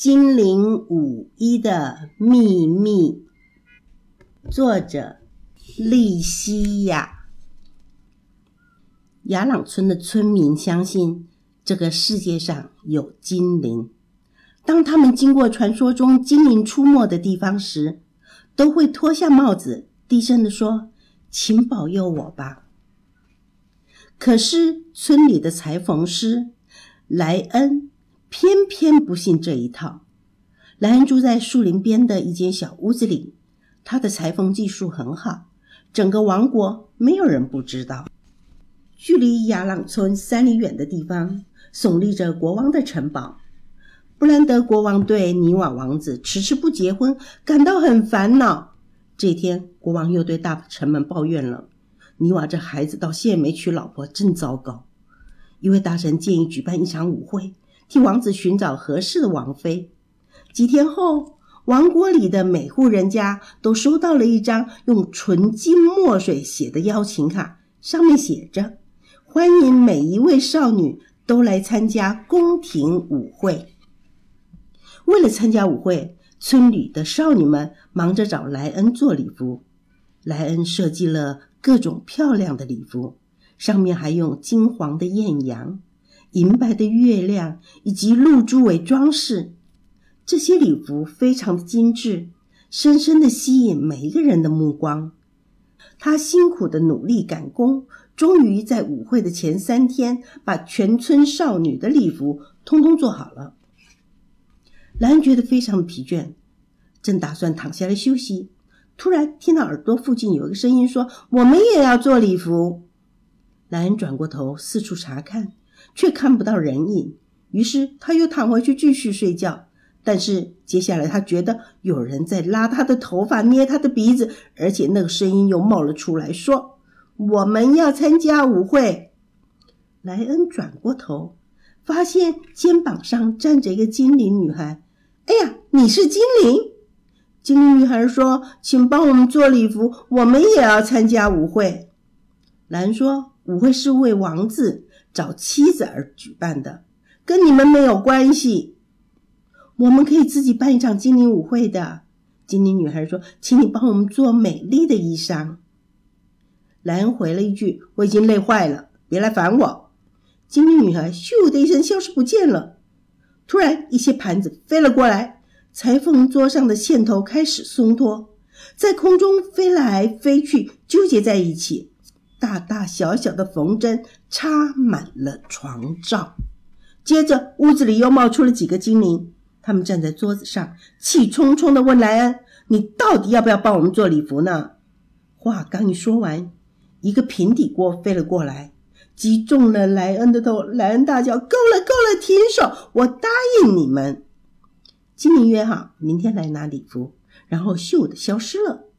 金陵五一的秘密，作者利西亚。雅朗村的村民相信这个世界上有精灵。当他们经过传说中精灵出没的地方时，都会脱下帽子，低声地说：“请保佑我吧。”可是村里的裁缝师莱恩偏偏不信这一套。莱恩住在树林边的一间小屋子里，他的裁缝技术很好，整个王国没有人不知道。距离雅朗村三里远的地方，耸立着国王的城堡。布兰德国王对尼瓦王子迟迟不结婚感到很烦恼。这天，国王又对大臣们抱怨了：“尼瓦这孩子到现在没娶老婆，真糟糕。”一位大臣建议举办一场舞会，替王子寻找合适的王妃。几天后，王国里的每户人家都收到了一张用纯金墨水写的邀请卡，上面写着：“欢迎每一位少女都来参加宫廷舞会。”为了参加舞会，村里的少女们忙着找莱恩做礼服。莱恩设计了各种漂亮的礼服，上面还用金黄的艳阳、银白的月亮以及露珠为装饰。这些礼服非常的精致，深深的吸引每一个人的目光。他辛苦的努力赶工，终于在舞会的前三天，把全村少女的礼服通通做好了。莱恩觉得非常的疲倦，正打算躺下来休息，突然听到耳朵附近有一个声音说：“我们也要做礼服。”莱恩转过头四处查看，却看不到人影，于是他又躺回去继续睡觉。但是接下来他觉得有人在拉他的头发、捏他的鼻子，而且那个声音又冒了出来，说：“我们要参加舞会。”莱恩转过头，发现肩膀上站着一个精灵女孩。哎呀，你是精灵！精灵女孩说：“请帮我们做礼服，我们也要参加舞会。”兰说：“舞会是为王子找妻子而举办的，跟你们没有关系。我们可以自己办一场精灵舞会的。”精灵女孩说：“请你帮我们做美丽的衣裳。”莱恩回了一句：“我已经累坏了，别来烦我。”精灵女孩咻的一声消失不见了。突然，一些盘子飞了过来，裁缝桌上的线头开始松脱，在空中飞来飞去，纠结在一起。大大小小的缝针插满了床罩。接着，屋子里又冒出了几个精灵，他们站在桌子上，气冲冲地问莱恩：“你到底要不要帮我们做礼服呢？”话刚一说完，一个平底锅飞了过来。击中了莱恩的头，莱恩大叫：“够了，够了，停手！我答应你们。”精灵约好明天来拿礼服，然后咻的消失了。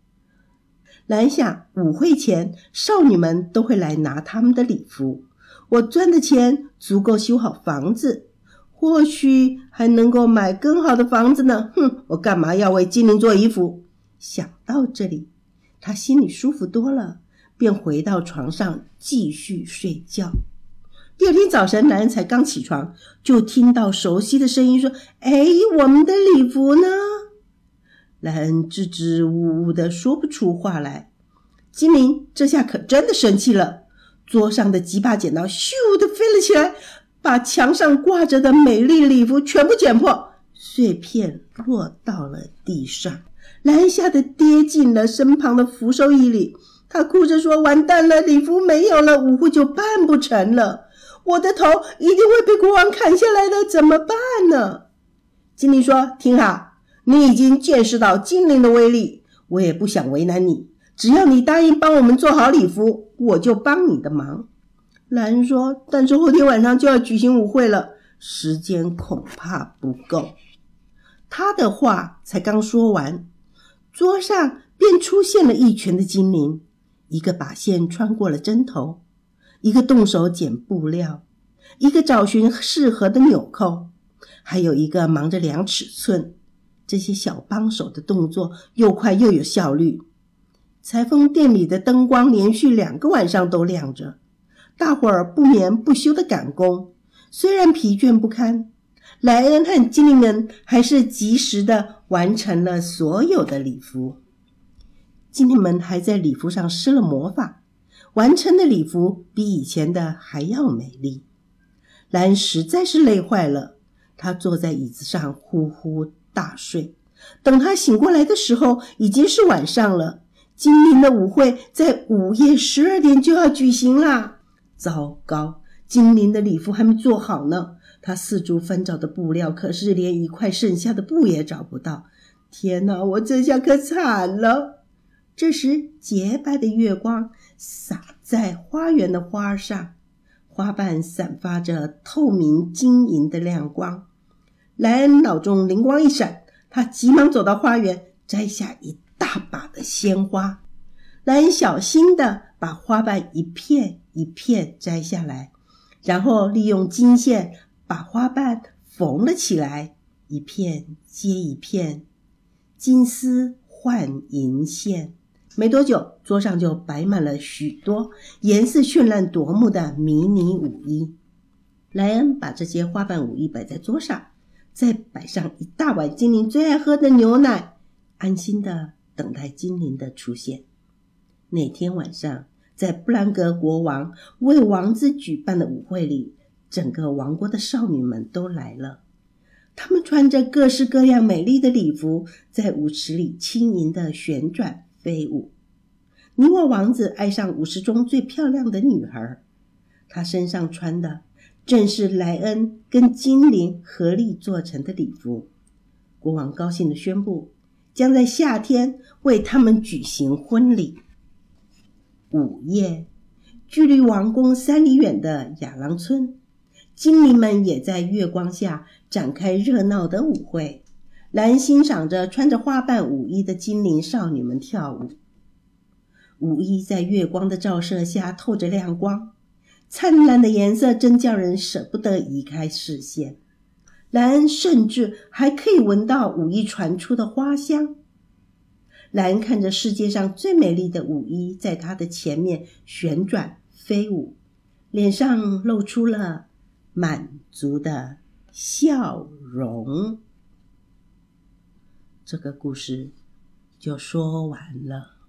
南下，舞会前少女们都会来拿他们的礼服，我赚的钱足够修好房子，或许还能够买更好的房子呢。哼，我干嘛要为精灵做衣服？想到这里，他心里舒服多了。便回到床上继续睡觉。第二天早晨，男人才刚起床，就听到熟悉的声音说：“哎，我们的礼服呢？”莱恩支支吾吾的说不出话来。精灵这下可真的生气了，桌上的几把剪刀咻的飞了起来，把墙上挂着的美丽礼服全部剪破，碎片落到了地上。莱恩吓得跌进了身旁的扶手椅里。他哭着说：“完蛋了，礼服没有了，舞会就办不成了。我的头一定会被国王砍下来的，怎么办呢？”精灵说：“听好，你已经见识到精灵的威力，我也不想为难你。只要你答应帮我们做好礼服，我就帮你的忙。”男人说：“但是后天晚上就要举行舞会了，时间恐怕不够。”他的话才刚说完，桌上便出现了一群的精灵。一个把线穿过了针头，一个动手剪布料，一个找寻适合的纽扣，还有一个忙着量尺寸。这些小帮手的动作又快又有效率。裁缝店里的灯光连续两个晚上都亮着，大伙儿不眠不休的赶工。虽然疲倦不堪，莱恩和精灵们还是及时的完成了所有的礼服。精灵们还在礼服上施了魔法，完成的礼服比以前的还要美丽。莱恩实在是累坏了，他坐在椅子上呼呼大睡。等他醒过来的时候，已经是晚上了。精灵的舞会在午夜十二点就要举行啦！糟糕，精灵的礼服还没做好呢。他四处翻找的布料，可是连一块剩下的布也找不到。天哪，我这下可惨了！这时，洁白的月光洒在花园的花上，花瓣散发着透明晶莹的亮光。莱恩脑中灵光一闪，他急忙走到花园，摘下一。大把的鲜花，莱恩小心的把花瓣一片一片摘下来，然后利用金线把花瓣缝了起来，一片接一片，金丝换银线。没多久，桌上就摆满了许多颜色绚烂夺目的迷你舞衣。莱恩把这些花瓣舞衣摆在桌上，再摆上一大碗精灵最爱喝的牛奶，安心的。等待精灵的出现。那天晚上，在布兰格国王为王子举办的舞会里，整个王国的少女们都来了。她们穿着各式各样美丽的礼服，在舞池里轻盈的旋转飞舞。尼沃王子爱上舞池中最漂亮的女孩，她身上穿的正是莱恩跟精灵合力做成的礼服。国王高兴的宣布。将在夏天为他们举行婚礼。午夜，距离王宫三里远的亚郎村，精灵们也在月光下展开热闹的舞会。兰欣赏着穿着花瓣舞衣的精灵少女们跳舞。舞衣在月光的照射下透着亮光，灿烂的颜色真叫人舍不得移开视线。莱恩甚至还可以闻到舞衣传出的花香。莱恩看着世界上最美丽的舞衣在他的前面旋转飞舞，脸上露出了满足的笑容。这个故事就说完了。